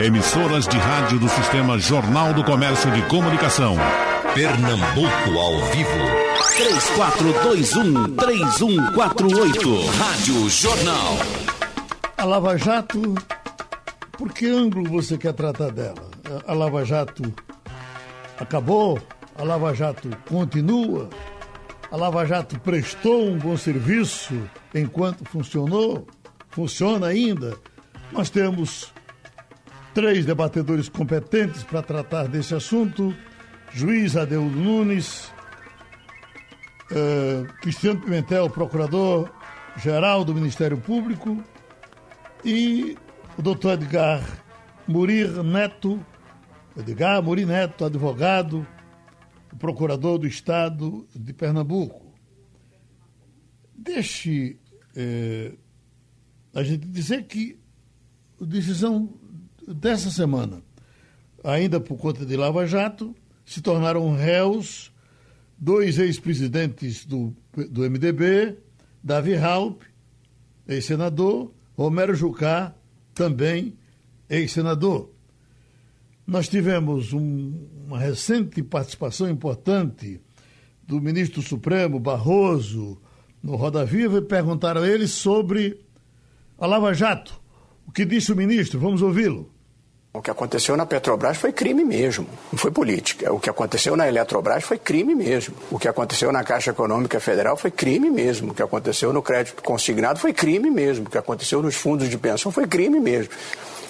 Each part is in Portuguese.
Emissoras de rádio do Sistema Jornal do Comércio de Comunicação. Pernambuco ao vivo. 3421-3148. Rádio Jornal. A Lava Jato, por que ângulo você quer tratar dela? A Lava Jato acabou? A Lava Jato continua? A Lava Jato prestou um bom serviço enquanto funcionou? Funciona ainda? Nós temos três debatedores competentes para tratar desse assunto: juiz Adeudo Nunes, uh, Cristiano Pimentel, procurador-geral do Ministério Público, e o doutor Edgar Murir Neto, Edgar Murir Neto, advogado, procurador do Estado de Pernambuco. Deixe eh, a gente dizer que a decisão dessa semana, ainda por conta de Lava Jato, se tornaram réus dois ex-presidentes do, do MDB, Davi Halp, ex-senador, Romero Jucá, também ex-senador. Nós tivemos um, uma recente participação importante do ministro Supremo, Barroso, no Roda Viva, e perguntaram a ele sobre a Lava Jato. O que disse o ministro? Vamos ouvi-lo. O que aconteceu na Petrobras foi crime mesmo, não foi política. O que aconteceu na Eletrobras foi crime mesmo. O que aconteceu na Caixa Econômica Federal foi crime mesmo. O que aconteceu no crédito consignado foi crime mesmo. O que aconteceu nos fundos de pensão foi crime mesmo.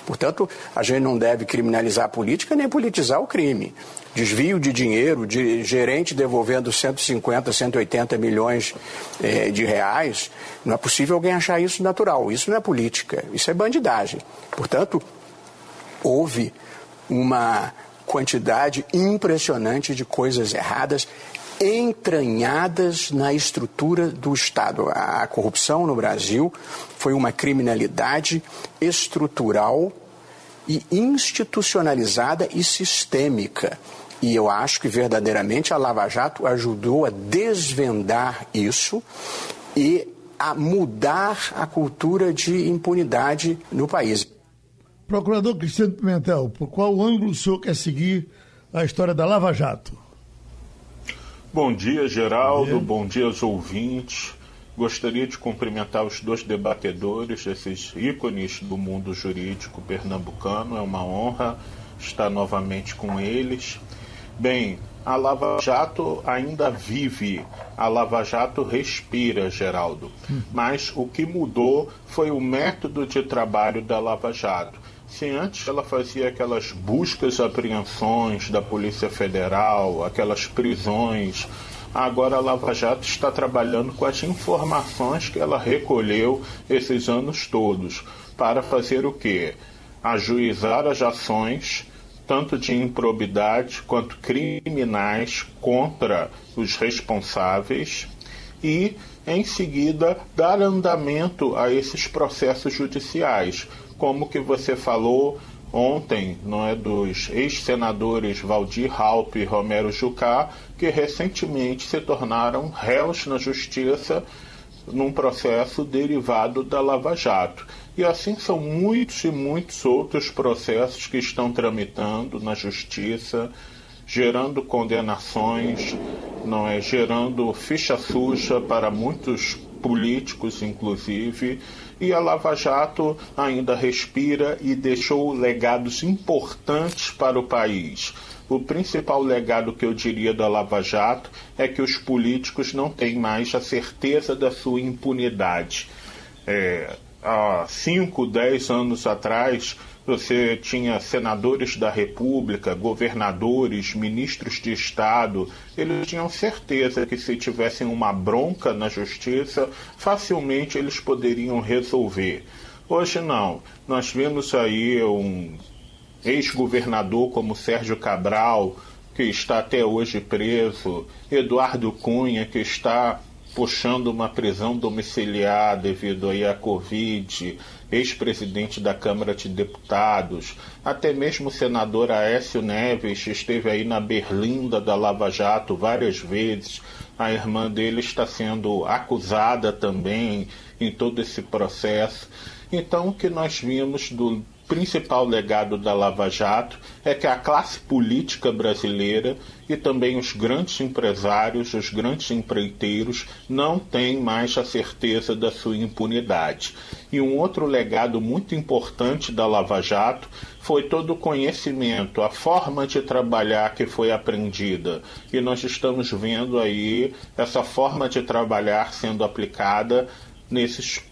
Portanto, a gente não deve criminalizar a política nem politizar o crime. Desvio de dinheiro, de gerente devolvendo 150, 180 milhões eh, de reais, não é possível alguém achar isso natural. Isso não é política, isso é bandidagem. Portanto, houve uma quantidade impressionante de coisas erradas entranhadas na estrutura do Estado. A corrupção no Brasil foi uma criminalidade estrutural e institucionalizada e sistêmica. E eu acho que verdadeiramente a Lava Jato ajudou a desvendar isso e a mudar a cultura de impunidade no país. Procurador Cristiano Pimentel, por qual ângulo o senhor quer seguir a história da Lava Jato? Bom dia, Geraldo. Bom dia, Bom dia aos ouvintes. Gostaria de cumprimentar os dois debatedores, esses ícones do mundo jurídico pernambucano. É uma honra estar novamente com eles. Bem, a Lava Jato ainda vive, a Lava Jato respira, Geraldo. Hum. Mas o que mudou foi o método de trabalho da Lava Jato. Se antes ela fazia aquelas buscas e apreensões da Polícia Federal, aquelas prisões, agora a Lava Jato está trabalhando com as informações que ela recolheu esses anos todos. Para fazer o quê? Ajuizar as ações tanto de improbidade quanto criminais contra os responsáveis e em seguida dar andamento a esses processos judiciais como que você falou ontem, não é, dos ex-senadores Valdir Halpe e Romero Jucá, que recentemente se tornaram réus na justiça num processo derivado da Lava Jato. E assim são muitos e muitos outros processos que estão tramitando na justiça, gerando condenações, não é, gerando ficha suja para muitos políticos, inclusive, e a Lava Jato ainda respira e deixou legados importantes para o país. O principal legado que eu diria da Lava Jato é que os políticos não têm mais a certeza da sua impunidade. É, há 5, 10 anos atrás, você tinha senadores da República, governadores, ministros de Estado, eles tinham certeza que se tivessem uma bronca na justiça, facilmente eles poderiam resolver. Hoje não. Nós vimos aí um ex-governador como Sérgio Cabral, que está até hoje preso, Eduardo Cunha, que está puxando uma prisão domiciliar devido aí à Covid, ex-presidente da Câmara de Deputados, até mesmo o senador Aécio Neves esteve aí na berlinda da Lava Jato várias vezes. A irmã dele está sendo acusada também em todo esse processo. Então, o que nós vimos do principal legado da Lava Jato é que a classe política brasileira e também os grandes empresários, os grandes empreiteiros, não têm mais a certeza da sua impunidade. E um outro legado muito importante da Lava Jato foi todo o conhecimento, a forma de trabalhar que foi aprendida. E nós estamos vendo aí essa forma de trabalhar sendo aplicada nesses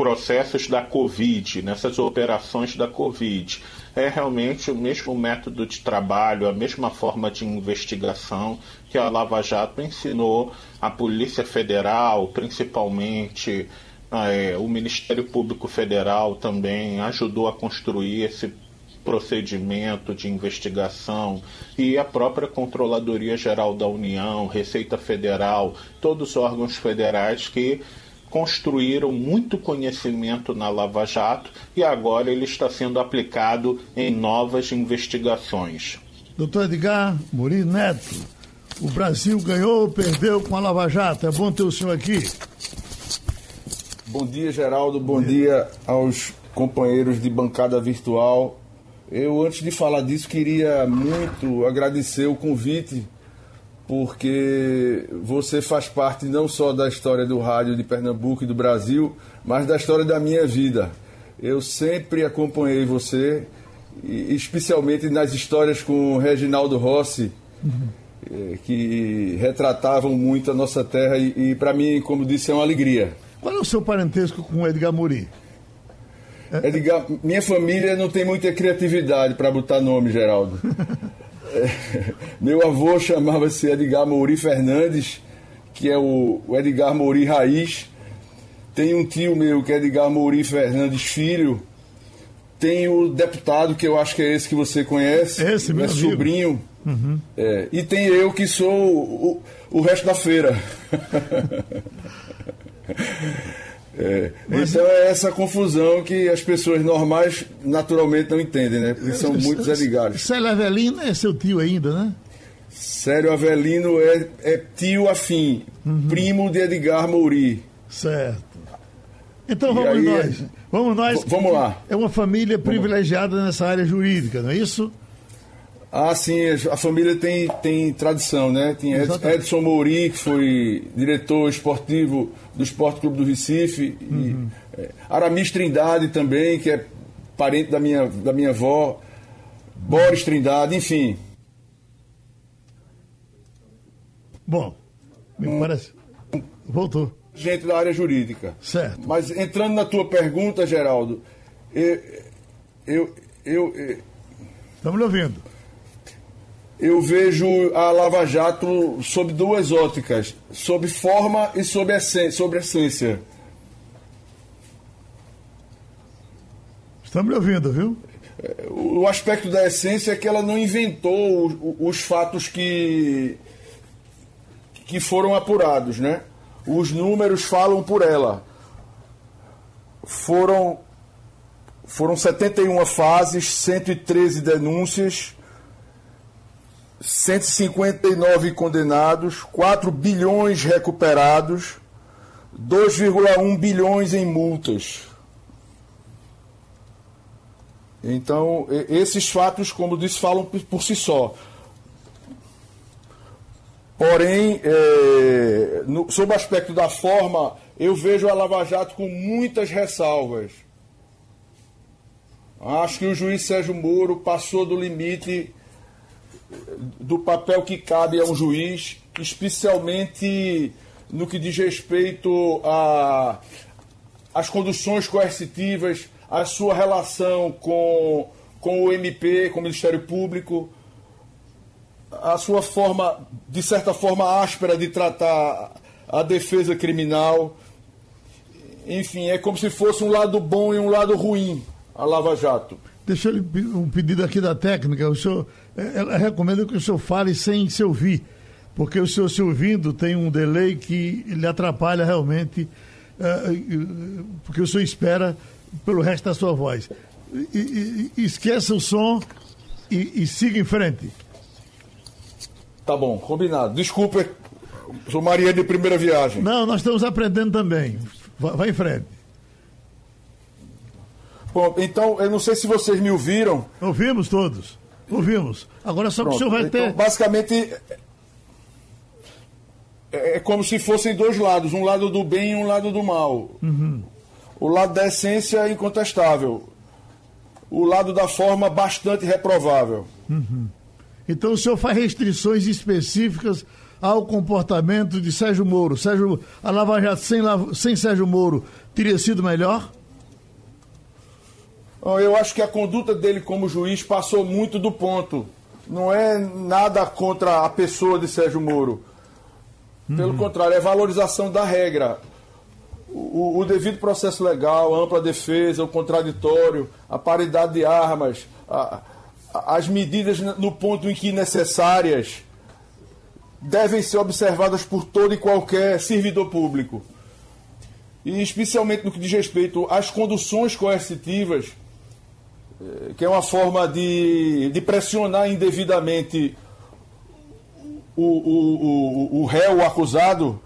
processos da Covid, nessas operações da Covid. É realmente o mesmo método de trabalho, a mesma forma de investigação que a Lava Jato ensinou à Polícia Federal, principalmente é, o Ministério Público Federal também ajudou a construir esse procedimento de investigação e a própria Controladoria Geral da União, Receita Federal, todos os órgãos federais que construíram muito conhecimento na Lava Jato e agora ele está sendo aplicado em novas investigações. Doutor Edgar Muri Neto, o Brasil ganhou ou perdeu com a Lava Jato? É bom ter o senhor aqui. Bom dia, Geraldo. Bom dia aos companheiros de bancada virtual. Eu, antes de falar disso, queria muito agradecer o convite porque você faz parte não só da história do rádio de Pernambuco e do Brasil, mas da história da minha vida. Eu sempre acompanhei você, especialmente nas histórias com Reginaldo Rossi, uhum. que retratavam muito a nossa terra e, e para mim, como disse, é uma alegria. Qual é o seu parentesco com Edgar Muri? Edgar, minha família não tem muita criatividade para botar nome, Geraldo. meu avô chamava-se Edgar Mouri Fernandes, que é o, o Edgar Mouri Raiz. Tem um tio meu que é Edgar Mouri Fernandes Filho. Tem o deputado, que eu acho que é esse que você conhece. Esse, meu é amigo. sobrinho. Uhum. É, e tem eu que sou o, o, o resto da feira. É, então é essa confusão que as pessoas normais naturalmente não entendem, né? Porque são muitos Edgares. Célio Avelino é seu tio ainda, né? Célio Avelino é, é tio afim, uhum. primo de Edgar Mouri. Certo. Então vamos aí, nós. Vamos nós. Vamos lá. É uma família privilegiada nessa área jurídica, não é isso? Ah, sim, a família tem, tem tradição, né? Tem Edson Mouri, que foi diretor esportivo do Esporte Clube do Recife, uhum. e é, Aramis Trindade também, que é parente da minha, da minha avó, Boris Trindade, enfim. Bom, me hum. parece. Voltou. Gente da área jurídica. Certo. Mas entrando na tua pergunta, Geraldo, eu. eu, eu, eu Estamos lhe ouvindo eu vejo a Lava Jato sob duas óticas, sob forma e sob essência, sobre essência. Estamos me ouvindo, viu? O aspecto da essência é que ela não inventou os fatos que, que foram apurados, né? Os números falam por ela. Foram, foram 71 fases, 113 denúncias, 159 condenados, 4 bilhões recuperados, 2,1 bilhões em multas. Então, esses fatos, como disse, falam por si só. Porém, é, no, sob o aspecto da forma, eu vejo a Lava Jato com muitas ressalvas. Acho que o juiz Sérgio Moro passou do limite do papel que cabe a um juiz, especialmente no que diz respeito as conduções coercitivas, a sua relação com, com o MP, com o Ministério Público, a sua forma, de certa forma, áspera de tratar a defesa criminal. Enfim, é como se fosse um lado bom e um lado ruim a Lava Jato. Deixa eu um pedido aqui da técnica. O senhor ela recomenda que o senhor fale sem se ouvir, porque o senhor se ouvindo tem um delay que lhe atrapalha realmente, uh, porque o senhor espera pelo resto da sua voz. E, e, esqueça o som e, e, siga em frente. Tá bom, combinado. Desculpa, sou Maria de primeira viagem. Não, nós estamos aprendendo também. Vai, vai em frente. Bom, então, eu não sei se vocês me ouviram. Ouvimos todos. Ouvimos. Agora só que o senhor vai então, ter. Basicamente, é, é como se fossem dois lados, um lado do bem e um lado do mal. Uhum. O lado da essência é incontestável. O lado da forma bastante reprovável. Uhum. Então o senhor faz restrições específicas ao comportamento de Sérgio Moro. Sérgio, a Lava Jato sem, sem Sérgio Moro teria sido melhor? Eu acho que a conduta dele como juiz passou muito do ponto. Não é nada contra a pessoa de Sérgio Moro. Pelo uhum. contrário, é valorização da regra. O, o, devido processo legal, ampla defesa, o contraditório, a paridade de armas, a, a, as medidas no ponto em que necessárias devem ser observadas por todo e qualquer servidor público. E especialmente no que diz respeito às conduções coercitivas, que é uma forma de, de pressionar indevidamente o, o, o, o réu, o acusado,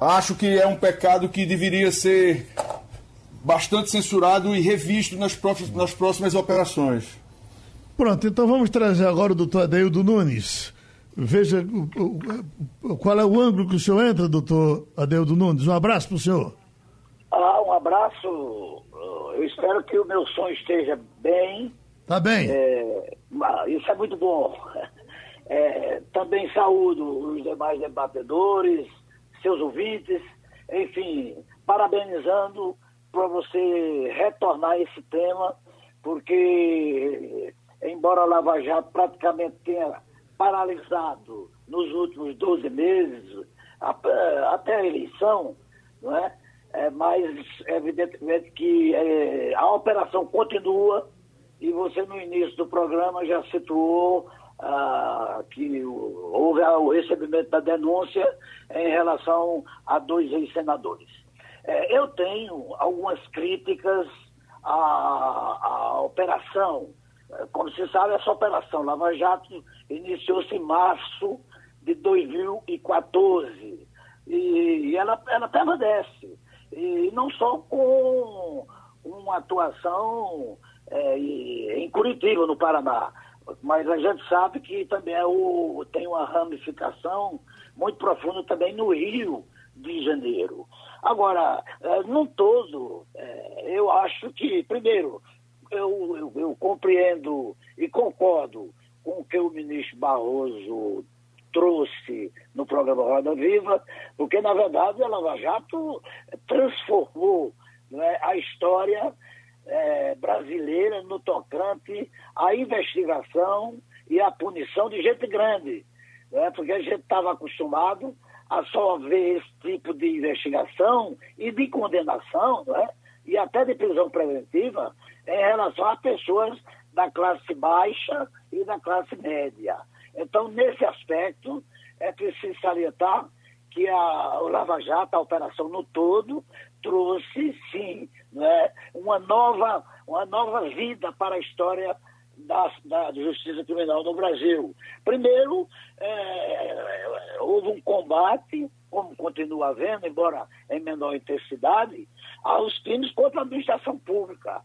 acho que é um pecado que deveria ser bastante censurado e revisto nas, próximas, nas próximas operações. Pronto, então vamos trazer agora o doutor Adeildo Nunes. Veja qual é o ângulo que o senhor entra, doutor Adeildo Nunes. Um abraço para o senhor. Ah, um abraço. Eu espero que o meu som esteja bem. Tá bem. É, isso é muito bom. É, também saúdo os demais debatedores, seus ouvintes, enfim, parabenizando para você retornar esse tema, porque, embora a Lava Jato praticamente tenha paralisado nos últimos 12 meses, até a eleição, não é? É mas evidentemente que é, a operação continua e você no início do programa já situou ah, que houve o recebimento da denúncia em relação a dois ex-senadores. É, eu tenho algumas críticas à, à operação. Como se sabe, essa operação Lava Jato iniciou-se em março de 2014 e, e ela, ela permanece. E não só com uma atuação é, em Curitiba, no Paraná, mas a gente sabe que também é o, tem uma ramificação muito profunda também no Rio de Janeiro. Agora, é, num todo, é, eu acho que, primeiro, eu, eu, eu, compreendo e concordo com o que o ministro Barroso trouxe no programa Roda Viva, porque, na verdade, a Lava Jato transformou né, a história é, brasileira no tocante à investigação e à punição de gente grande. Né? Porque a gente estava acostumado a só ver esse tipo de investigação e de condenação, né? e até de prisão preventiva, em relação a pessoas da classe baixa e da classe média. Então, nesse aspecto, é preciso salientar que a, o Lava Jato, a operação no todo, trouxe, sim, né, uma, nova, uma nova vida para a história da, da justiça criminal no Brasil. Primeiro, é, houve um combate, como continua havendo, embora em menor intensidade, aos crimes contra a administração pública.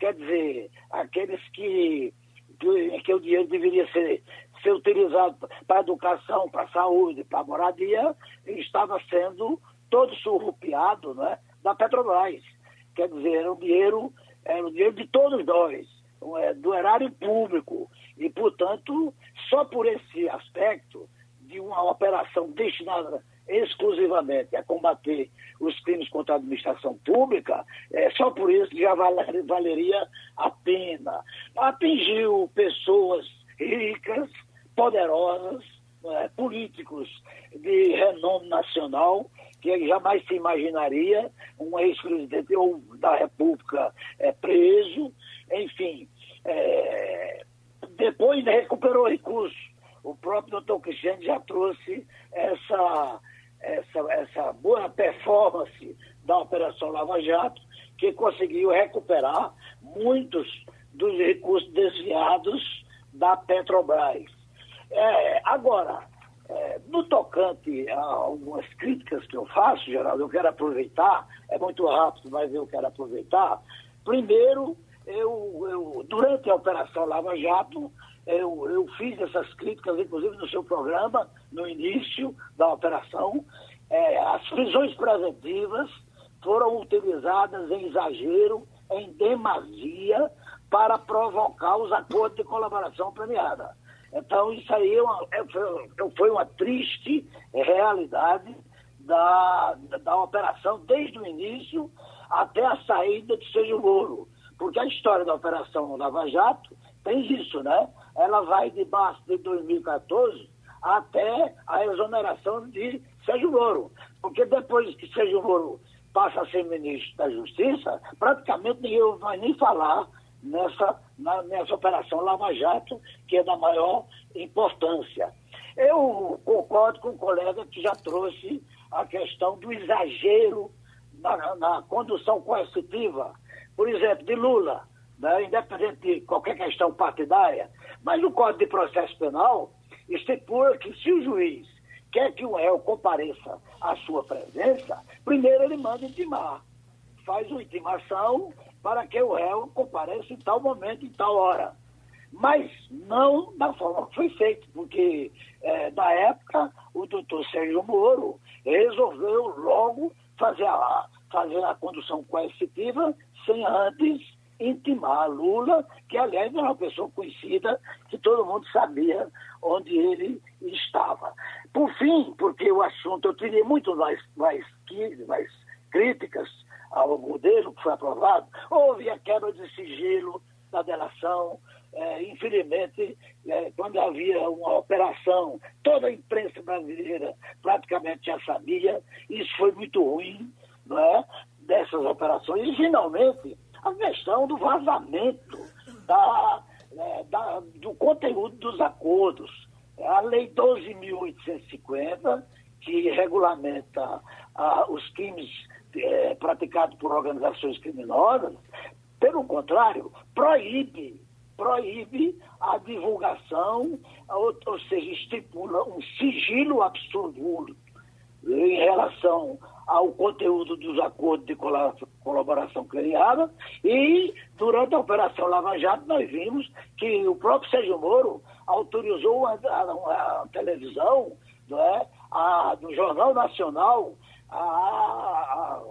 Quer dizer, aqueles que, que, que o dinheiro deveria ser ser utilizado para educação, para saúde, para moradia, estava sendo todo surrupiado né, da Petrobras. Quer dizer, era o dinheiro, era o dinheiro de todos nós, é, do erário público. E, portanto, só por esse aspecto de uma operação destinada exclusivamente a combater os crimes contra a administração pública, é, só por isso já valeria a pena. Atingiu pessoas ricas, poderosos, é, políticos de renome nacional, que jamais se imaginaria um ex-presidente da República é, preso, enfim. É, depois recuperou recursos. O próprio doutor Cristiano já trouxe essa, essa, essa boa performance da Operação Lava Jato, que conseguiu recuperar muitos dos recursos desviados da Petrobras. É, agora, é, no tocante a algumas críticas que eu faço, Geraldo, eu quero aproveitar, é muito rápido, mas eu quero aproveitar, Primeiro, eu, eu, durante a Operação Lava Jato, eu, eu, fiz essas críticas, inclusive no seu programa, no início da operação. É, as prisões preventivas foram utilizadas em exagero, em demasia, para provocar os acordos de colaboração premiada. Então, isso aí é uma, é, foi, foi uma triste realidade da, da operação desde o início até a saída de Sérgio Moro. Porque a história da Operação Lava Jato tem isso, né? Ela vai de março de 2014 até a exoneração de Sérgio Moro. Porque depois que Sérgio Moro passa a ser ministro da Justiça, praticamente ninguém vai nem falar nessa, na, nessa operação Lava Jato, que é da maior importância. Eu concordo com o colega que já trouxe a questão do exagero na, na condução coercitiva, por exemplo, de Lula, né, independente de qualquer questão partidária, mas o Código de Processo Penal estipula que se o juiz quer que o réu compareça à sua presença, primeiro ele manda intimar. Faz uma intimação para que o réu compareça em tal momento, em tal hora. Mas não da forma que foi feito, porque é, na época o doutor Sérgio Moro resolveu logo fazer a, fazer a condução coercitiva sem antes intimar Lula, que aliás era uma pessoa conhecida, que todo mundo sabia onde ele estava. Por fim, porque o assunto, eu teria muito mais, mais, mais críticas ao modelo que foi aprovado, houve a quebra de sigilo da delação, é, infelizmente, é, quando havia uma operação, toda a imprensa brasileira praticamente já sabia, isso foi muito ruim, não é? Dessas operações. E, finalmente, a questão do vazamento da, é, da, do conteúdo dos acordos. A Lei 12.850, que regulamenta ah, os crimes é, praticados por organizações criminosas, pelo contrário, proíbe proíbe a divulgação, ou, ou seja, estipula um sigilo absoluto em relação ao conteúdo dos acordos de colaboração criada. E durante a Operação Lava Jato nós vimos que o próprio Sérgio Moro autorizou a, a, a televisão é, a, do Jornal Nacional a,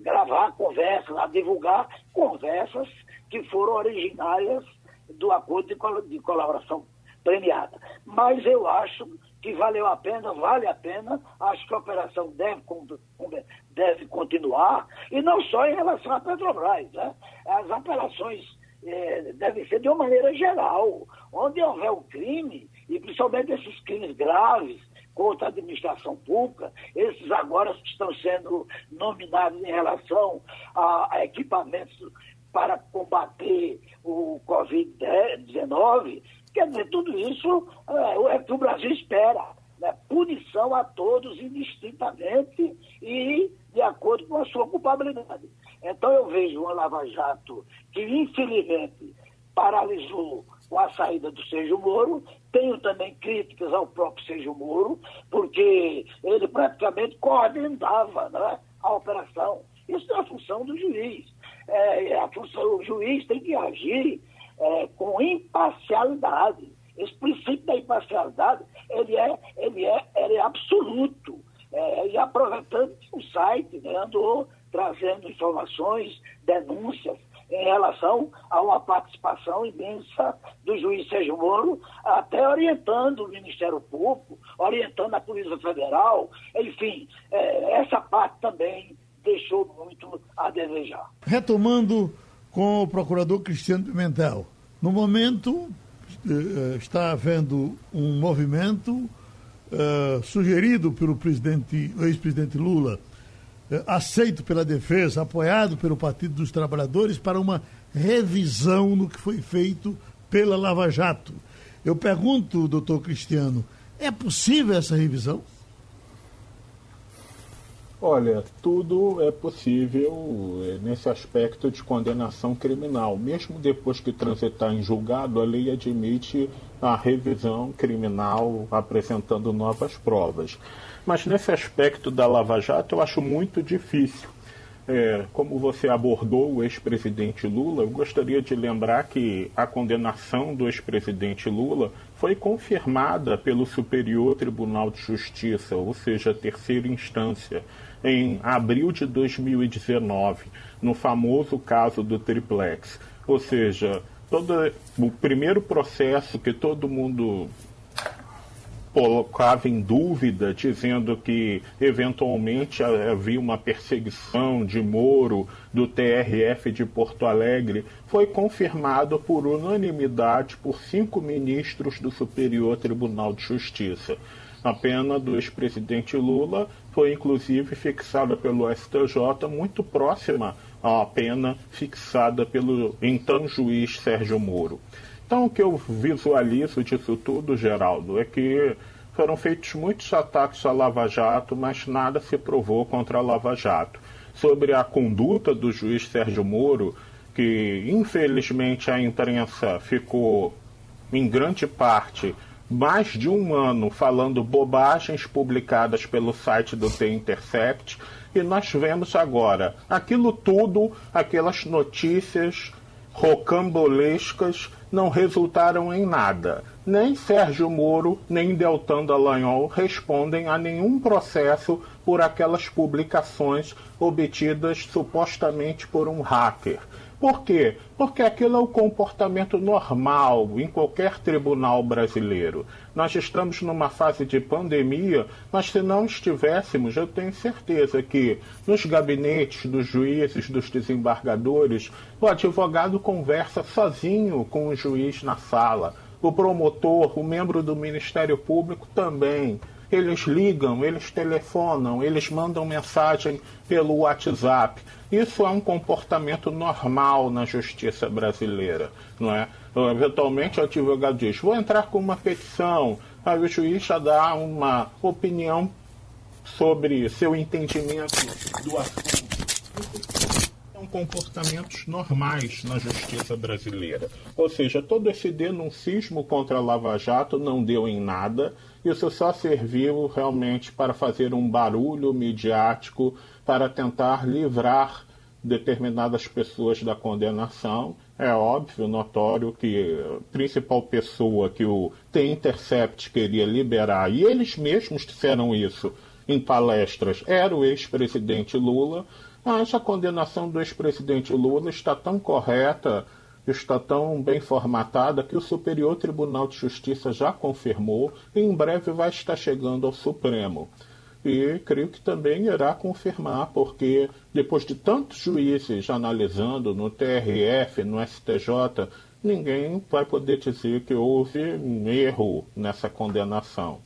gravar conversas, a divulgar conversas que foram originárias do acordo de, de colaboração premiada. Mas eu acho que valeu a pena, vale a pena, acho que a operação deve, deve continuar, e não só em relação à Petrobras. Né? As operações é, devem ser de uma maneira geral. Onde houver um crime, e principalmente esses crimes graves, contra a administração pública, esses agora estão sendo nominados em relação a, a equipamentos para combater o Covid-19, quer dizer, tudo isso é, é que o Brasil espera. Né? Punição a todos indistintamente e de acordo com a sua culpabilidade. Então eu vejo uma Lava Jato que, infelizmente, paralisou com a saída do Sérgio Moro. Tenho também críticas ao próprio Sérgio Moro, porque ele praticamente coordenava né, a operação. Isso é a função do juiz. É, é, a função, o juiz tem que agir é, com imparcialidade. Esse princípio da imparcialidade, ele é, ele é, ele é absoluto. É, e aproveitando que o site né, andou trazendo informações, denúncias em relação a uma participação imensa do juiz Sérgio Moro, até orientando o Ministério Público, orientando a Polícia Federal, enfim, é, essa parte também deixou muito a desejar. Retomando com o procurador Cristiano Pimentel, no momento eh, está havendo um movimento eh, sugerido pelo presidente, ex-presidente Lula, eh, aceito pela defesa, apoiado pelo Partido dos Trabalhadores, para uma revisão no que foi feito pela Lava Jato. Eu pergunto, doutor Cristiano, é possível essa revisão? Olha, tudo é possível é, nesse aspecto de condenação criminal. Mesmo depois que transitar em julgado, a lei admite a revisão criminal apresentando novas provas. Mas nesse aspecto da Lava Jato eu acho muito difícil, é, como você abordou o ex-presidente Lula, eu gostaria de lembrar que a condenação do ex-presidente Lula foi confirmada pelo Superior Tribunal de Justiça, ou seja, terceira instância, em abril de 2019, no famoso caso do triplex. Ou seja, todo o primeiro processo que todo mundo colocava em dúvida, dizendo que eventualmente havia uma perseguição de Moro do TRF de Porto Alegre, foi confirmado por unanimidade por cinco ministros do Superior Tribunal de Justiça. A pena do ex-presidente Lula foi inclusive fixada pelo STJ muito próxima à pena fixada pelo então juiz Sérgio Moro. Então, o que eu visualizo disso tudo, Geraldo, é que foram feitos muitos ataques à Lava Jato, mas nada se provou contra a Lava Jato. Sobre a conduta do juiz Sérgio Moro, que infelizmente a imprensa ficou, em grande parte, mais de um ano falando bobagens publicadas pelo site do The Intercept, e nós vemos agora aquilo tudo, aquelas notícias rocambolescas não resultaram em nada. Nem Sérgio Moro, nem Deltan Dallagnol respondem a nenhum processo por aquelas publicações obtidas supostamente por um hacker. Por quê? Porque aquilo é o comportamento normal em qualquer tribunal brasileiro. Nós estamos numa fase de pandemia, mas se não estivéssemos, eu tenho certeza que nos gabinetes dos juízes, dos desembargadores, o advogado conversa sozinho com o juiz na sala. O promotor, o membro do Ministério Público também. Eles ligam, eles telefonam, eles mandam mensagem pelo WhatsApp. Isso é um comportamento normal na justiça brasileira, não é? Eventualmente o advogado diz: vou entrar com uma petição, aí o juiz já dá uma opinião sobre seu entendimento do assunto. São comportamentos normais na justiça brasileira. Ou seja, todo esse denuncismo contra a Lava Jato não deu em nada, isso só serviu realmente para fazer um barulho midiático para tentar livrar determinadas pessoas da condenação. É óbvio, notório, que a principal pessoa que o T-Intercept queria liberar, e eles mesmos disseram isso em palestras, era o ex-presidente Lula. Mas a condenação do ex-presidente Lula está tão correta, está tão bem formatada, que o Superior Tribunal de Justiça já confirmou e em breve vai estar chegando ao Supremo e creio que também irá confirmar, porque depois de tantos juízes analisando no TRF, no STJ, ninguém vai poder dizer que houve um erro nessa condenação.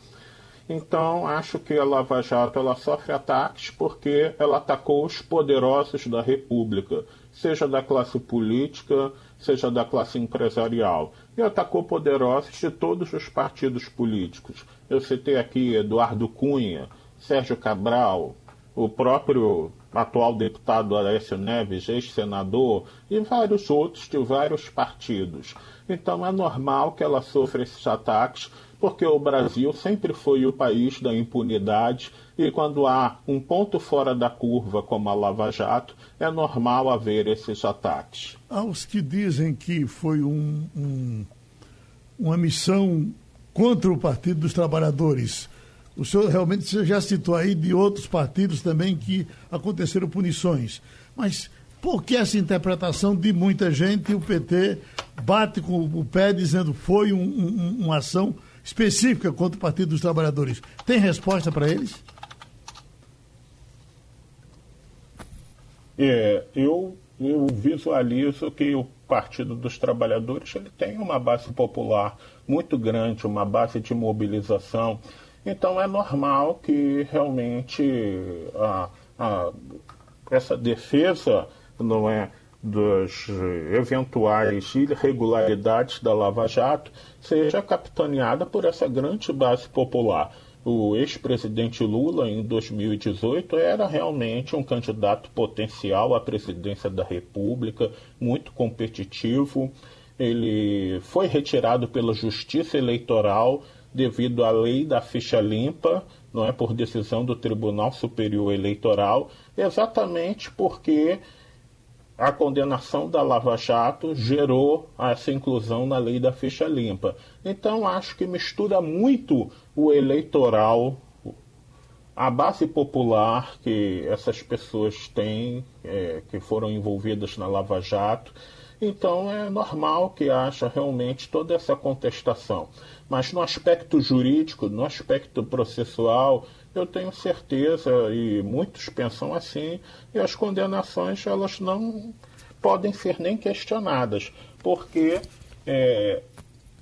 Então, acho que a Lava Jato ela sofre ataques porque ela atacou os poderosos da República, seja da classe política, seja da classe empresarial, e atacou poderosos de todos os partidos políticos. Eu citei aqui Eduardo Cunha, Sérgio Cabral, o próprio atual deputado Aécio Neves, ex-senador, e vários outros de vários partidos. Então é normal que ela sofra esses ataques, porque o Brasil sempre foi o país da impunidade e quando há um ponto fora da curva, como a Lava Jato, é normal haver esses ataques. Há os que dizem que foi um, um, uma missão contra o Partido dos Trabalhadores o senhor realmente já citou aí de outros partidos também que aconteceram punições. Mas por que essa interpretação de muita gente? O PT bate com o pé dizendo foi um, uma ação específica contra o Partido dos Trabalhadores. Tem resposta para eles? É, eu, eu visualizo que o Partido dos Trabalhadores ele tem uma base popular muito grande, uma base de mobilização então é normal que realmente a, a, essa defesa não é das eventuais irregularidades da Lava Jato seja capitaneada por essa grande base popular. O ex-presidente Lula, em 2018, era realmente um candidato potencial à presidência da República, muito competitivo. Ele foi retirado pela Justiça Eleitoral devido à lei da ficha limpa, não é por decisão do Tribunal Superior Eleitoral, exatamente porque a condenação da Lava Jato gerou essa inclusão na lei da ficha limpa. Então acho que mistura muito o eleitoral, a base popular que essas pessoas têm, é, que foram envolvidas na Lava Jato. Então é normal que haja realmente toda essa contestação. Mas no aspecto jurídico, no aspecto processual, eu tenho certeza, e muitos pensam assim, e as condenações elas não podem ser nem questionadas, porque é,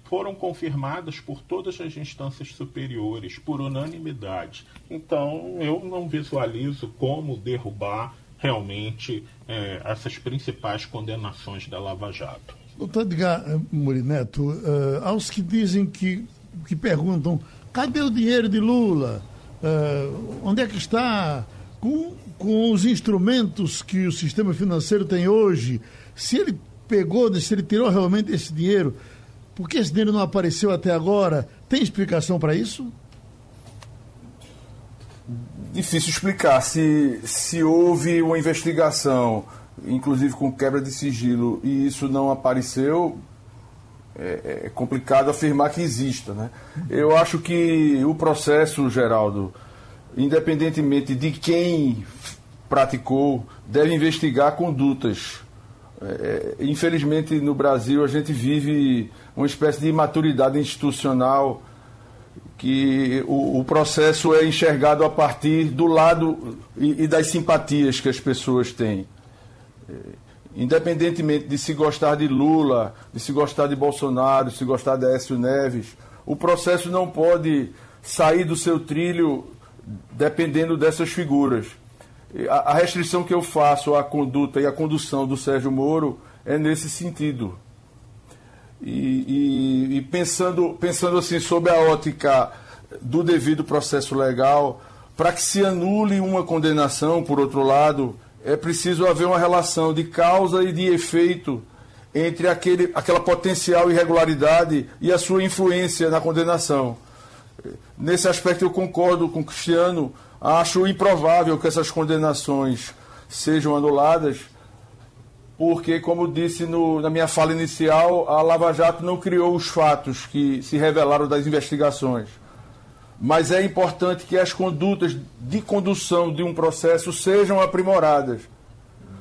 foram confirmadas por todas as instâncias superiores, por unanimidade. Então, eu não visualizo como derrubar realmente é, essas principais condenações da Lava Jato. Doutor Edgar Murineto, uh, aos que dizem que, que perguntam, cadê o dinheiro de Lula? Uh, onde é que está? Com, com os instrumentos que o sistema financeiro tem hoje, se ele pegou, se ele tirou realmente esse dinheiro, por que esse dinheiro não apareceu até agora? Tem explicação para isso? Difícil explicar. Se, se houve uma investigação, inclusive com quebra de sigilo, e isso não apareceu, é, é complicado afirmar que exista. Né? Eu acho que o processo, Geraldo, independentemente de quem praticou, deve investigar condutas. É, é, infelizmente, no Brasil, a gente vive uma espécie de imaturidade institucional que o, o, processo é enxergado a partir do lado e, e das simpatias que as pessoas têm. É, independentemente de se gostar de Lula, de se gostar de Bolsonaro, de se gostar de Aécio Neves, o processo não pode sair do seu trilho dependendo dessas figuras. A, restrição que eu faço à conduta e à condução do Sérgio Moro é nesse sentido. E, e, e, pensando, pensando assim sobre a ótica do devido processo legal, para que se anule uma condenação, por outro lado, é preciso haver uma relação de causa e de efeito entre aquele, aquela potencial irregularidade e a sua influência na condenação. Nesse aspecto eu concordo com o Cristiano, acho improvável que essas condenações sejam anuladas, porque, como disse no, na minha fala inicial, a Lava Jato não criou os fatos que se revelaram das investigações. Mas é importante que as condutas de condução de um processo sejam aprimoradas.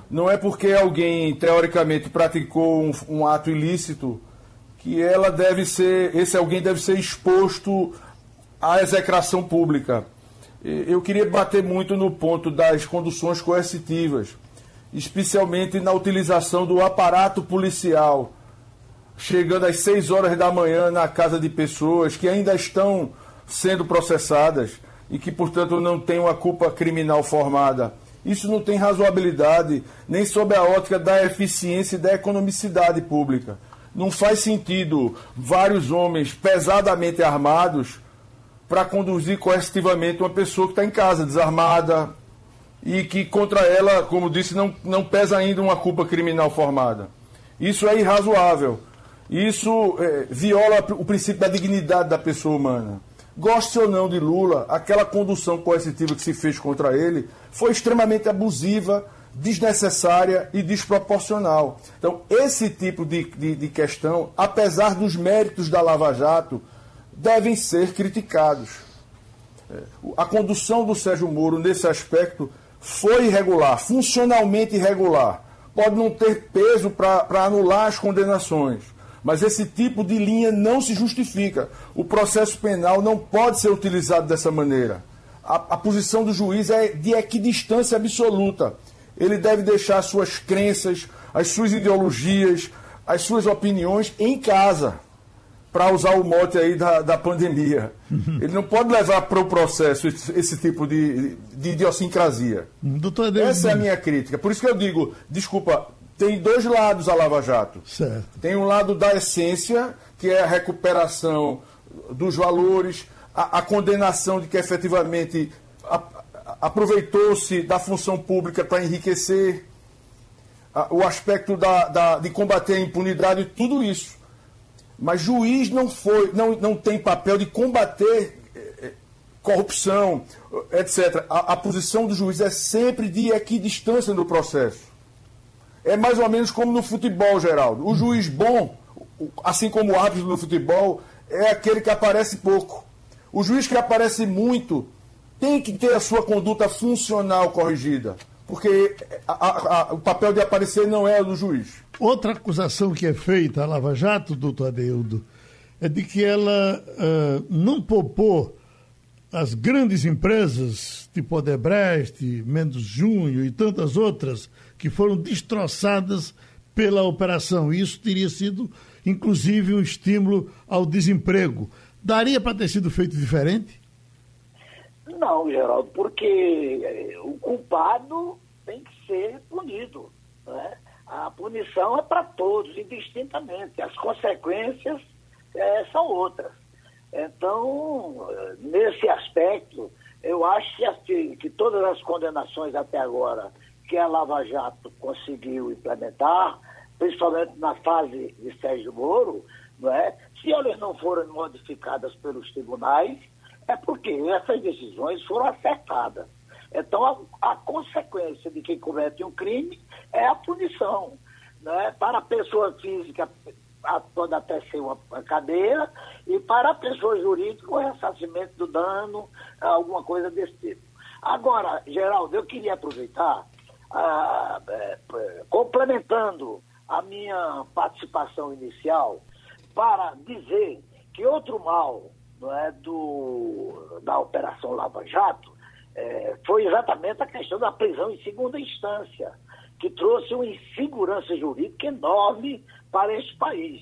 Não é porque alguém, teoricamente, praticou um, um ato ilícito que ela deve ser, esse alguém deve ser exposto a execração pública. Eu queria bater muito no ponto das conduções coercitivas, especialmente na utilização do aparato policial, chegando às 6 horas da manhã na casa de pessoas que ainda estão sendo processadas e que, portanto, não têm uma culpa criminal formada. Isso não tem razoabilidade nem sob a ótica da eficiência e da economicidade pública. Não faz sentido vários homens pesadamente armados para conduzir coercitivamente uma pessoa que está em casa, desarmada, e que contra ela, como disse, não, não pesa ainda uma culpa criminal formada. Isso é irrazoável. Isso é, viola o princípio da dignidade da pessoa humana. Goste ou não de Lula, aquela condução coercitiva que se fez contra ele foi extremamente abusiva, desnecessária e desproporcional. Então, esse tipo de, de, de questão, apesar dos méritos da Lava Jato, devem ser criticados. É, a condução do Sérgio Moro nesse aspecto foi irregular, funcionalmente irregular. Pode não ter peso para anular as condenações, mas esse tipo de linha não se justifica. O processo penal não pode ser utilizado dessa maneira. A, a posição do juiz é de equidistância absoluta. Ele deve deixar suas crenças, as suas ideologias, as suas opiniões em casa para usar o mote aí da, da pandemia. Ele não pode levar para o processo esse, esse, tipo de, de idiosincrasia. Doutor Essa é a minha crítica. Por isso que eu digo, desculpa, tem dois lados a Lava Jato. Certo. Tem um lado da essência, que é a recuperação dos valores, a, a condenação de que efetivamente aproveitou-se da função pública para enriquecer, a, o aspecto da, da, de combater a impunidade, tudo isso. Mas juiz não foi, não, não tem papel de combater eh, corrupção, etc. A, a, posição do juiz é sempre de equidistância no processo. É mais ou menos como no futebol, Geraldo. O juiz bom, assim como o árbitro no futebol, é aquele que aparece pouco. O juiz que aparece muito tem que ter a sua conduta funcional corrigida, porque a, a, o papel de aparecer não é do juiz. Outra acusação que é feita à Lava Jato, doutor Adeudo, é de que ela uh, não poupou as grandes empresas, tipo Odebrecht, Mendes Júnior e tantas outras, que foram destroçadas pela operação. Isso teria sido, inclusive, um estímulo ao desemprego. Daria para ter sido feito diferente? Não, Geraldo, porque eh, o culpado tem que ser punido. Né? A punição é para todos, indistintamente. As consequências é, são outras. Então, nesse aspecto, eu acho que, que todas as condenações até agora que a Lava Jato conseguiu implementar, principalmente na fase de Sérgio Moro, não é? se elas não forem modificadas pelos tribunais, é porque essas decisões foram acertadas. Então, a, a, consequência de quem comete um crime é a punição. Né? Para a pessoa física, pode até ser uma, uma cadeia, e para a pessoa jurídica, o ressarcimento do dano, alguma coisa desse tipo. Agora, Geraldo, eu queria aproveitar, ah, é, complementando a minha participação inicial, para dizer que outro mal não é, do, da Operação Lava Jato é, foi exatamente a questão da prisão em segunda instância, que trouxe uma insegurança jurídica enorme para este país.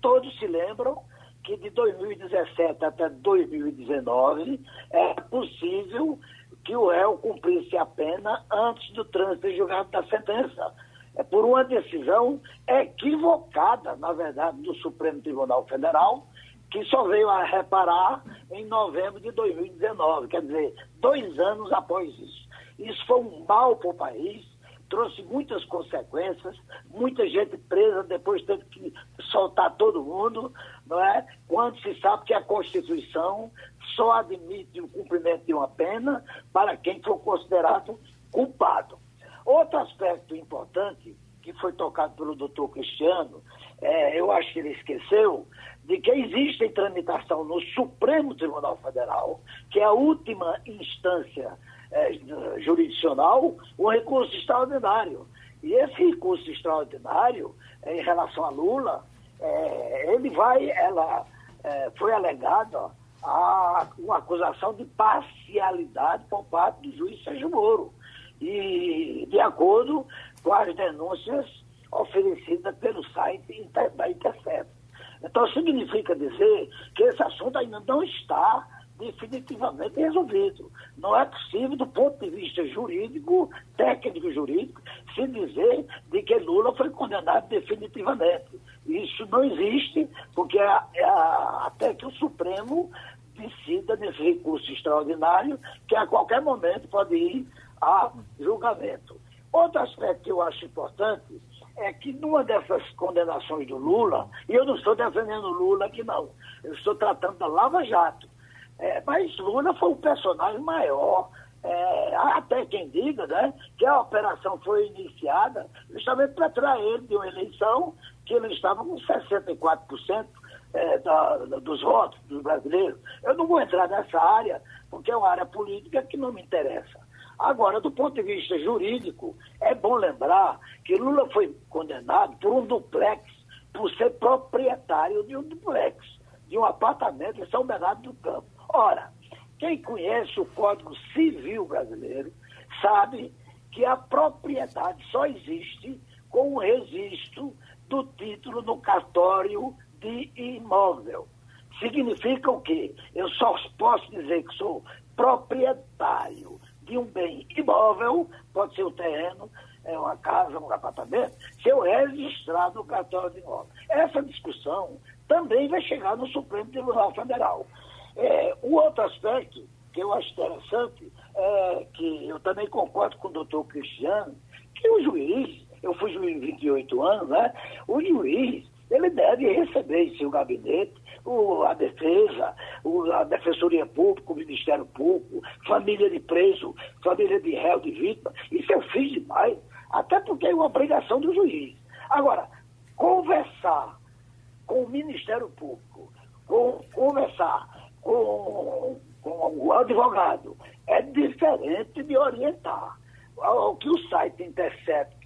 Todos se lembram que de 2017 até 2019 é possível que o réu cumprisse a pena antes do trânsito julgado da sentença. É por uma decisão equivocada, na verdade, do Supremo Tribunal Federal, que só veio a reparar em novembro de 2019, quer dizer, dois anos após isso. Isso foi um mal para o país, trouxe muitas consequências, muita gente presa, depois teve que soltar todo mundo, não é? Quando se sabe que a Constituição só admite o cumprimento de uma pena para quem for considerado culpado. Outro aspecto importante que foi tocado pelo doutor Cristiano, é, eu acho que ele esqueceu, de que existe tramitação no Supremo Tribunal Federal, que é a última instância é, jurisdicional, um recurso extraordinário. E esse recurso extraordinário, em relação a Lula, é, ele vai, ela é, foi alegada a uma acusação de parcialidade por parte do juiz Sérgio Moro. E de acordo com as denúncias oferecidas pelo site da Intercept. Então, significa dizer que esse assunto ainda não está definitivamente resolvido. Não é possível, do ponto de vista jurídico, técnico-jurídico, se dizer de que Lula foi condenado definitivamente. Isso não existe, porque é, é, até que o Supremo decida nesse recurso extraordinário, que a qualquer momento pode ir a julgamento. Outro aspecto que eu acho importante é que numa dessas condenações do Lula, e eu não estou defendendo Lula aqui não, eu estou tratando da Lava Jato, é, mas Lula foi o personagem maior, é, até quem diga né, que a operação foi iniciada justamente para tirar ele de uma eleição que ele estava com 64% é, da, dos votos dos brasileiros. Eu não vou entrar nessa área, porque é uma área política que não me interessa. Agora, do ponto de vista jurídico, é bom lembrar que Lula foi condenado por um duplex, por ser proprietário de um duplex, de um apartamento em São Bernardo do Campo. Ora, quem conhece o Código Civil brasileiro sabe que a propriedade só existe com o registro do título no cartório de imóvel. Significa o quê? Eu só posso dizer que sou proprietário de um bem imóvel, pode ser um terreno, é uma casa, um apartamento, se eu registrar no cartório de imóvel. Essa discussão também vai chegar no Supremo Tribunal Federal. É, o outro aspecto que eu acho interessante é que eu também concordo com o doutor Cristiano, que o juiz, eu fui juiz 28 anos, né? O juiz, ele deve receber em seu gabinete o, a defesa, o, a defensoria pública, o Ministério Público, família de preso, família de réu, de vítima. Isso eu fiz demais, até porque é uma obrigação do juiz. Agora, conversar com o Ministério Público, com, conversar com, com o advogado, é diferente de orientar. O que o site Intercept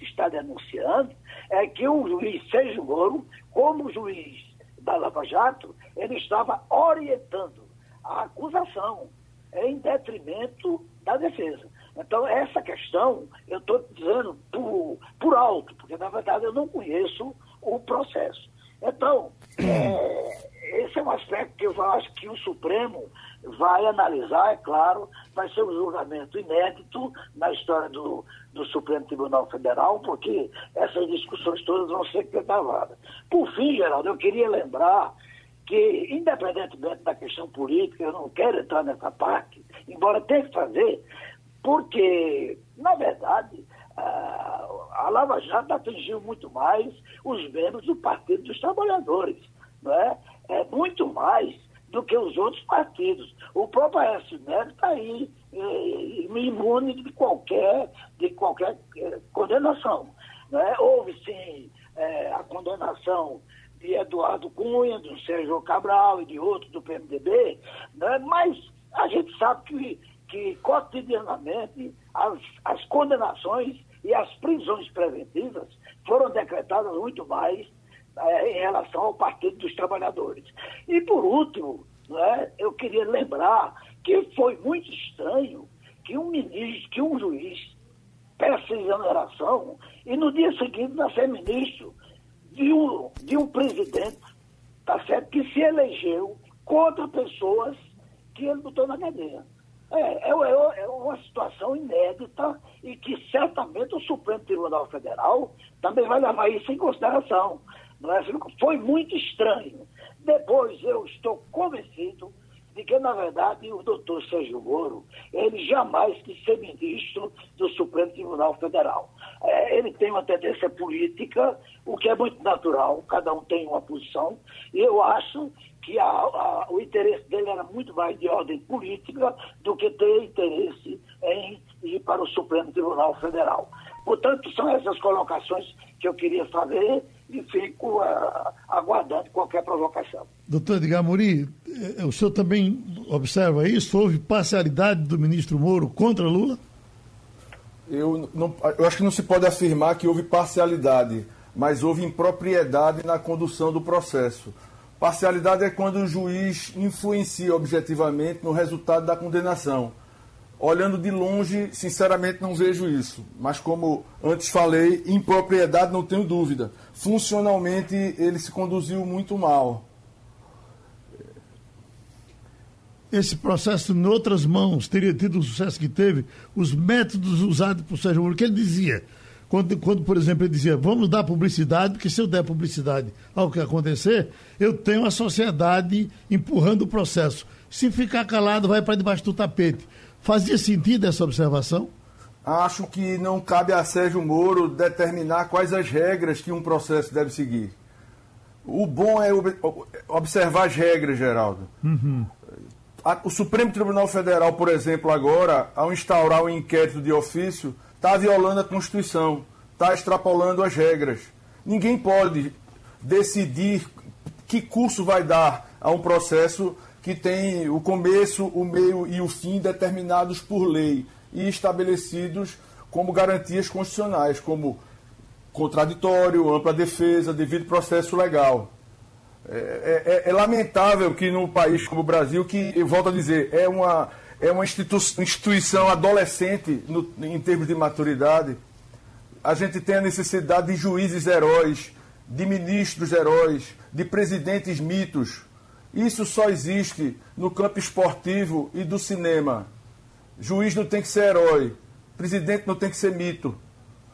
está denunciando é que o juiz Sérgio Moro, como juiz da Lava Jato, ele estava orientando a acusação em detrimento da defesa. Então, essa questão eu estou dizendo por, por alto, porque na verdade eu não conheço o processo. Então, é, esse é um aspecto que eu acho que o Supremo vai analisar, é claro, vai ser um julgamento inédito na história do, do Supremo Tribunal Federal, porque essas discussões todas vão ser gravadas. Por fim, Geraldo, eu queria lembrar que, independentemente da questão política, eu não quero entrar nessa parte, embora tenha que fazer, porque, na verdade, a Lava Jato atingiu muito mais os membros do Partido dos Trabalhadores, não é? É muito mais do que os outros partidos. O próprio Aécio Neves está aí eh, imune de qualquer, de qualquer eh, condenação. Né? Houve, sim, eh, a condenação de Eduardo Cunha, do Sérgio Cabral e de outros do PMDB, né? mas a gente sabe que, que cotidianamente as, as condenações e as prisões preventivas foram decretadas muito mais é, em relação ao Partido dos Trabalhadores. E, por último, né, eu queria lembrar que foi muito estranho que um ministro, que um juiz peça exoneração e no dia seguinte ser ministro de um, de um presidente, tá certo, que se elegeu contra pessoas que ele botou na cadeia. É, é, é, é, uma situação inédita e que certamente o Supremo Tribunal Federal também vai levar isso em consideração. Foi muito estranho. Depois eu estou convencido de que, na verdade, o doutor Sérgio Moro, ele jamais quis ser ministro do Supremo Tribunal Federal. É, ele tem uma tendência política, o que é muito natural, cada um tem uma posição, e eu acho que a, a, o interesse dele era muito mais de ordem política do que ter interesse em ir para o Supremo Tribunal Federal. Portanto, são essas colocações que eu queria fazer e fico uh, aguardando qualquer provocação. Doutor Edgar Muri, eh, o senhor também observa isso? Houve parcialidade do ministro Moro contra Lula? Eu, não, eu acho que não se pode afirmar que houve parcialidade, mas houve impropriedade na condução do processo. Parcialidade é quando o juiz influencia objetivamente no resultado da condenação. Olhando de longe, sinceramente não vejo isso. Mas como antes falei, impropriedade não tenho dúvida. Funcionalmente ele se conduziu muito mal. Esse processo em outras mãos teria tido o sucesso que teve, os métodos usados por Sérgio Moro, que ele dizia, quando, quando, por exemplo, ele dizia, vamos dar publicidade, porque se eu der publicidade ao que acontecer, eu tenho a sociedade empurrando o processo. Se ficar calado, vai para debaixo do tapete. Fazia sentido essa observação? Acho que não cabe a Sérgio Moro determinar quais as regras que um processo deve seguir. O bom é observar as regras, Geraldo. Uhum. O Supremo Tribunal Federal, por exemplo, agora, ao instaurar um inquérito de ofício, está violando a Constituição, está extrapolando as regras. Ninguém pode decidir que curso vai dar a um processo que tem o começo, o meio e o fim determinados por lei e estabelecidos como garantias constitucionais, como contraditório, ampla defesa, devido processo legal. É, é, é, lamentável que num país como o Brasil, que, eu volto a dizer, é uma, é uma institu instituição adolescente no, em termos de maturidade, a gente tem a necessidade de juízes heróis, de ministros heróis, de presidentes mitos, isso só existe no campo esportivo e do cinema. Juiz não tem que ser herói, presidente não tem que ser mito.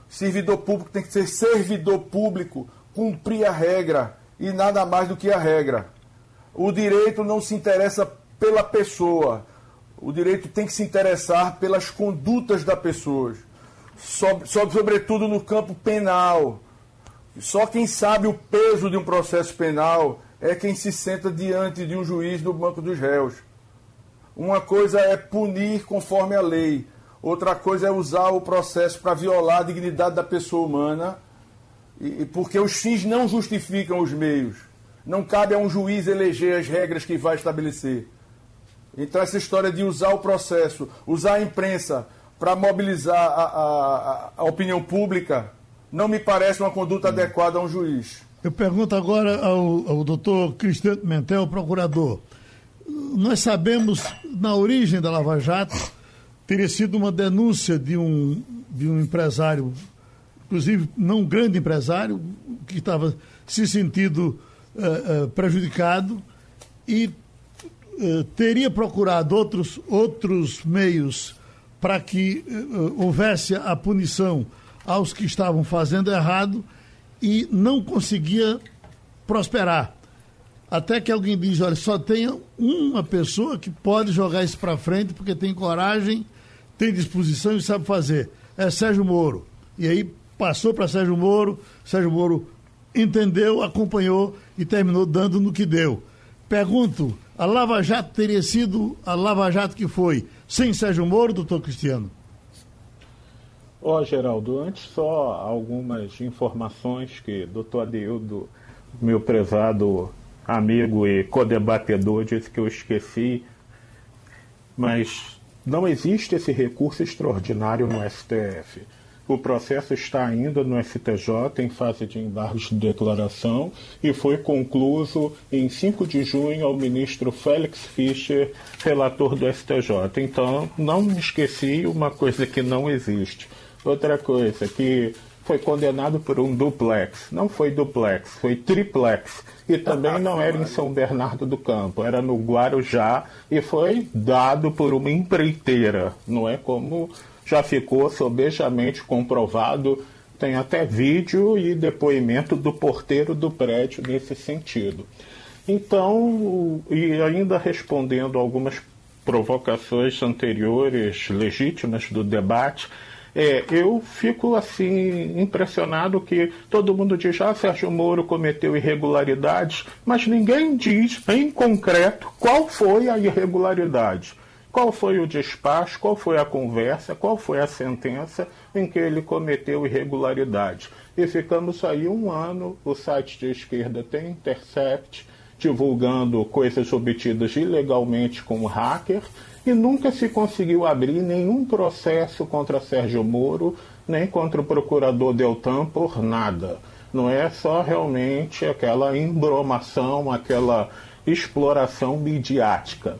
Servidor público tem que ser servidor público, cumprir a regra e nada mais do que a regra. O direito não se interessa pela pessoa, o direito tem que se interessar pelas condutas da pessoa, sobretudo no campo penal. Só quem sabe o peso de um processo penal é quem se senta diante de um juiz do banco dos réus. Uma coisa é punir conforme a lei, outra coisa é usar o processo para violar a dignidade da pessoa humana, e, porque os fins não justificam os meios. Não cabe a um juiz eleger as regras que vai estabelecer. Então, essa história de usar o processo, usar a imprensa para mobilizar a, a, a, opinião pública, não me parece uma conduta hum. adequada a um juiz. Eu pergunto agora ao, ao doutor Cristiano Mentel, procurador. Nós sabemos, na origem da Lava Jato, teria sido uma denúncia de um, de um empresário, inclusive não um grande empresário, que estava se sentindo uh, uh, prejudicado e uh, teria procurado outros, outros meios para que houvesse a punição aos que estavam fazendo errado e não conseguia prosperar. Até que alguém diz: olha, só tem uma pessoa que pode jogar isso para frente porque tem coragem, tem disposição e sabe fazer. É Sérgio Moro. E aí passou para Sérgio Moro, Sérgio Moro entendeu, acompanhou e terminou dando no que deu. Pergunto: a Lava Jato teria sido a Lava Jato que foi sem Sérgio Moro, doutor Cristiano? Ó, oh, Geraldo, antes só algumas informações que doutor Adeildo, meu prezado amigo e codebatedor, disse que eu esqueci, mas não existe esse recurso extraordinário no STF. O processo está ainda no STJ em fase de embargo de declaração e foi concluído em 5 de junho ao ministro Félix Fischer, relator do STJ. Então, não me esqueci uma coisa que não existe. Outra coisa, que foi condenado por um duplex. Não foi duplex, foi triplex. E também não era em São Bernardo do Campo, era no Guarujá e foi dado por uma empreiteira. Não é como já ficou sobejamente comprovado. Tem até vídeo e depoimento do porteiro do prédio nesse sentido. Então, e ainda respondendo algumas provocações anteriores legítimas do debate, é, eu fico assim impressionado que todo mundo diz ah, Sérgio Moro cometeu irregularidades, mas ninguém diz em concreto qual foi a irregularidade. Qual foi o despacho, qual foi a conversa, qual foi a sentença em que ele cometeu irregularidade. E ficamos aí um ano, o site de esquerda tem Intercept, divulgando coisas obtidas ilegalmente com hacker, e nunca se conseguiu abrir nenhum processo contra Sérgio Moro, nem contra o procurador Deltan por nada. Não é só realmente aquela embromação, aquela exploração midiática.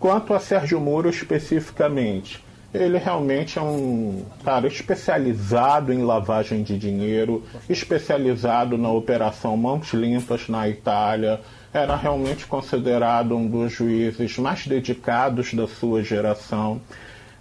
Quanto a Sérgio Moro especificamente, ele realmente é um cara especializado em lavagem de dinheiro, especializado na Operação Mãos Limpas na Itália, era realmente considerado um dos juízes mais dedicados da sua geração.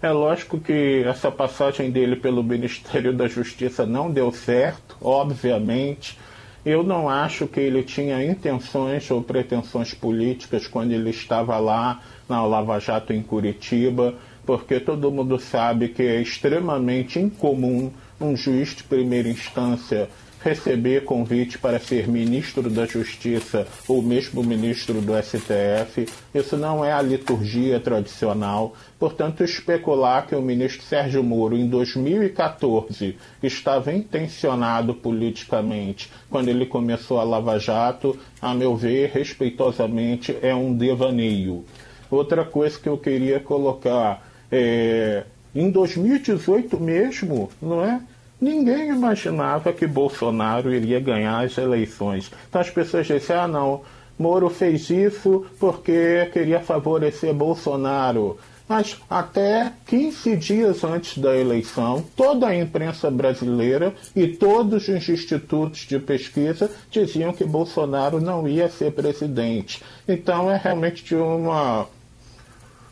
É lógico que essa passagem dele pelo Ministério da Justiça não deu certo, obviamente. Eu não acho que ele tinha intenções ou pretensões políticas quando ele estava lá na Lava Jato em Curitiba, porque todo mundo sabe que é extremamente incomum um juiz de primeira instância receber convite para ser ministro da Justiça ou mesmo ministro do STF. Isso não é a liturgia tradicional. Portanto, especular que o ministro Sérgio Moro, em 2014, estava intencionado politicamente quando ele começou a Lava Jato, a meu ver, respeitosamente, é um devaneio. Outra coisa que eu queria colocar é. Em 2018 mesmo, não é? Ninguém imaginava que Bolsonaro iria ganhar as eleições. Então as pessoas disseram: ah, não, Moro fez isso porque queria favorecer Bolsonaro. Mas até 15 dias antes da eleição, toda a imprensa brasileira e todos os institutos de pesquisa diziam que Bolsonaro não ia ser presidente. Então é realmente de uma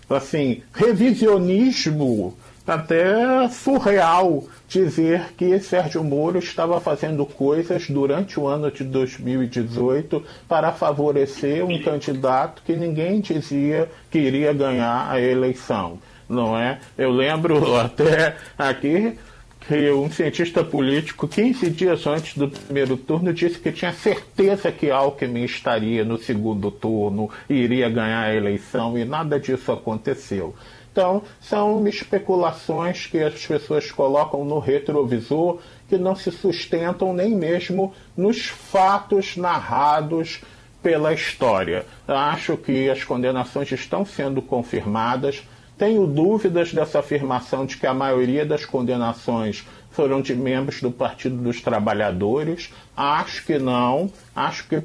assim, revisionismo até surreal dizer que Sérgio Moro estava fazendo coisas durante o ano de 2018 para favorecer um candidato que ninguém dizia que iria ganhar a eleição, não é? Eu lembro até aqui que um cientista político, 15 dias antes do primeiro turno, disse que tinha certeza que Alckmin estaria no segundo turno e iria ganhar a eleição, e nada disso aconteceu. Então, são especulações que as pessoas colocam no retrovisor que não se sustentam nem mesmo nos fatos narrados pela história. Acho que as condenações estão sendo confirmadas. Tenho dúvidas dessa afirmação de que a maioria das condenações foram de membros do Partido dos Trabalhadores. Acho que não. Acho que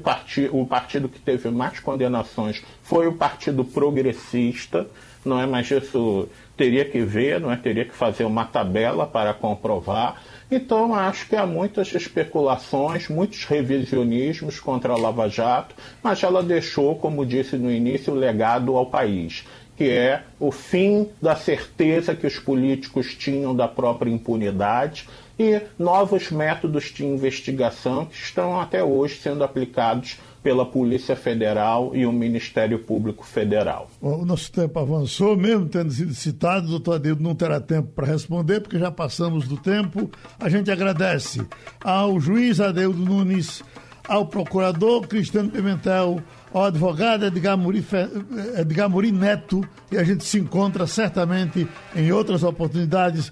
o partido que teve mais condenações foi o Partido Progressista. Não é, mas isso teria que ver, não é? Teria que fazer uma tabela para comprovar. Então, acho que há muitas especulações, muitos revisionismos contra a Lava Jato, mas ela deixou, como disse no início, o legado ao país, que é o fim da certeza que os políticos tinham da própria impunidade e novos métodos de investigação que estão até hoje sendo aplicados pela Polícia Federal e o Ministério Público Federal. O nosso tempo avançou, mesmo tendo sido citado, o doutor Adildo não terá tempo para responder, porque já passamos do tempo. A gente agradece ao juiz Adeudo Nunes, ao procurador Cristiano Pimentel, ao advogado Edgar Muri, Edgar Muri Neto, e a gente se encontra certamente em outras oportunidades.